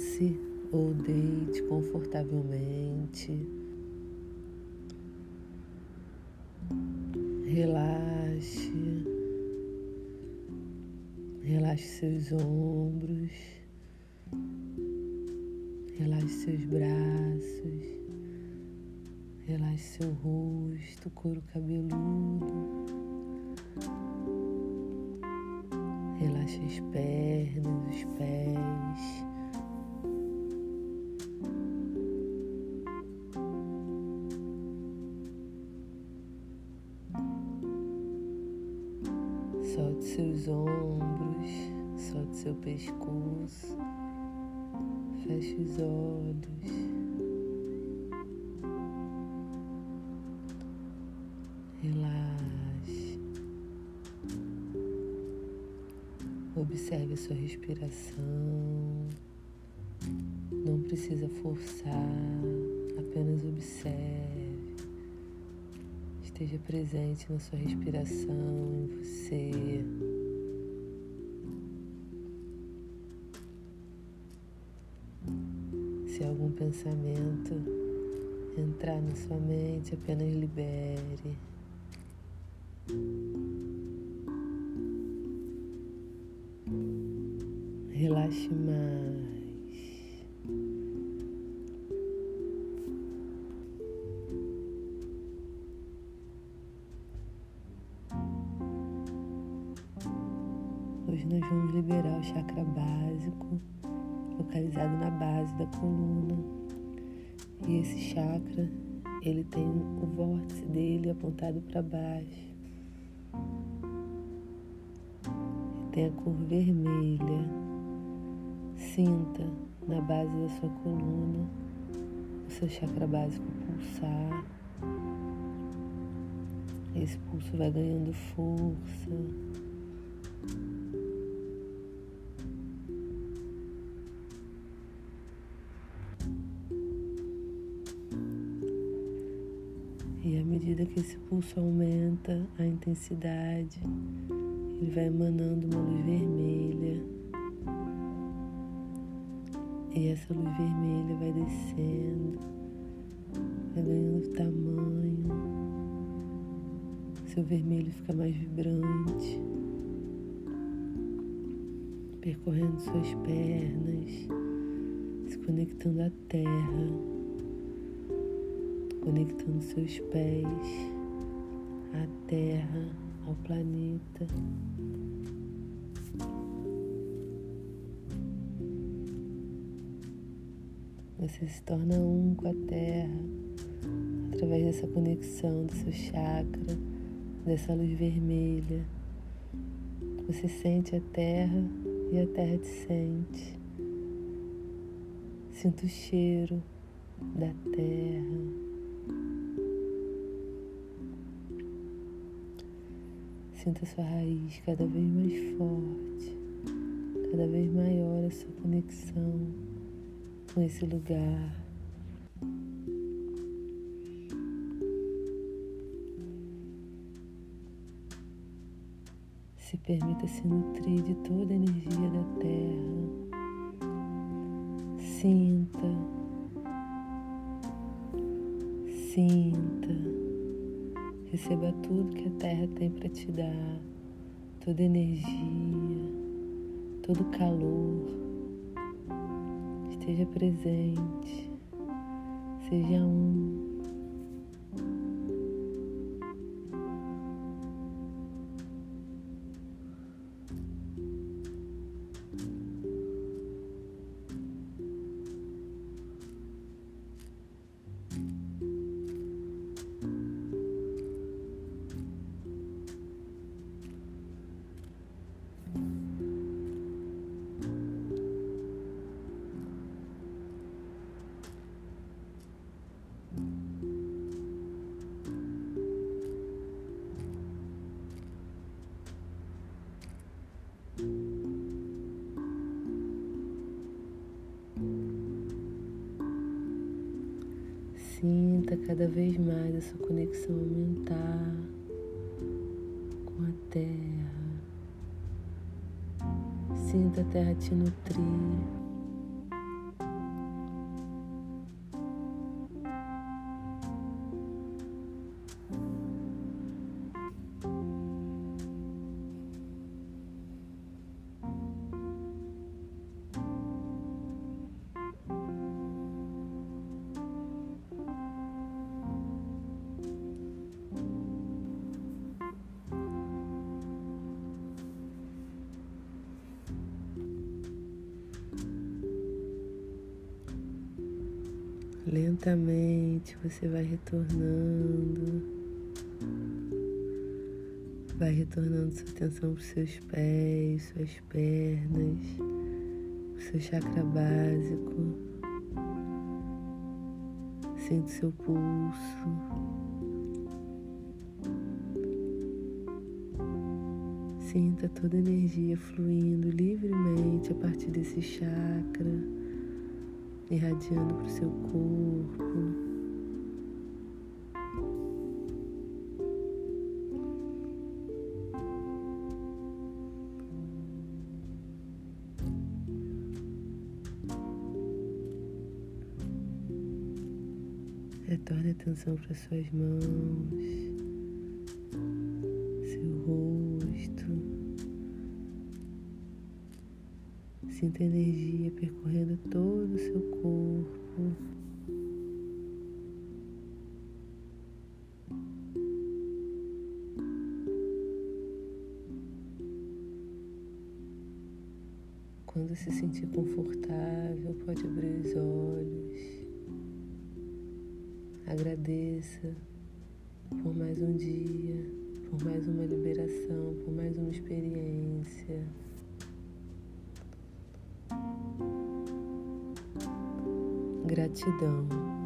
Sente-se ou deite confortavelmente. Relaxe. Relaxe seus ombros. Relaxe seus braços. Relaxe seu rosto, couro cabeludo. Relaxe as pernas, os pés. Solte seus ombros, solte seu pescoço, feche os olhos. Relaxe. Observe a sua respiração. Não precisa forçar, apenas observe. Esteja presente na sua respiração, em você. Se algum pensamento entrar na sua mente, apenas libere. Relaxe mais. Hoje nós vamos liberar o chakra básico, localizado na base da coluna. E esse chakra, ele tem o vórtice dele apontado para baixo. Tem a cor vermelha. Sinta na base da sua coluna o seu chakra básico pulsar. Esse pulso vai ganhando força. Que esse pulso aumenta a intensidade, ele vai emanando uma luz vermelha. E essa luz vermelha vai descendo, vai ganhando tamanho. Seu vermelho fica mais vibrante, percorrendo suas pernas, se conectando à terra, conectando seus pés à terra, ao planeta. Você se torna um com a terra através dessa conexão do seu chakra, dessa luz vermelha. Você sente a terra e a terra te sente. Sinta o cheiro da terra. Sinta sua raiz cada vez mais forte, cada vez maior a sua conexão com esse lugar. Se permita se nutrir de toda a energia da terra. Sinta, sinta, receba tudo que a terra tem para te dar, toda energia, todo calor. Esteja presente, seja um. Sinta cada vez mais essa conexão aumentar com a terra. Sinta a terra te nutrir. Lentamente você vai retornando, vai retornando sua atenção para os seus pés, suas pernas, o seu chakra básico. Sente seu pulso. Sinta toda a energia fluindo livremente a partir desse chakra irradiando para o seu corpo. Retorne atenção para suas mãos, Sinta energia percorrendo todo o seu corpo. Quando se sentir confortável, pode abrir os olhos. Agradeça por mais um dia, por mais uma liberação, por mais uma experiência. Gratidão.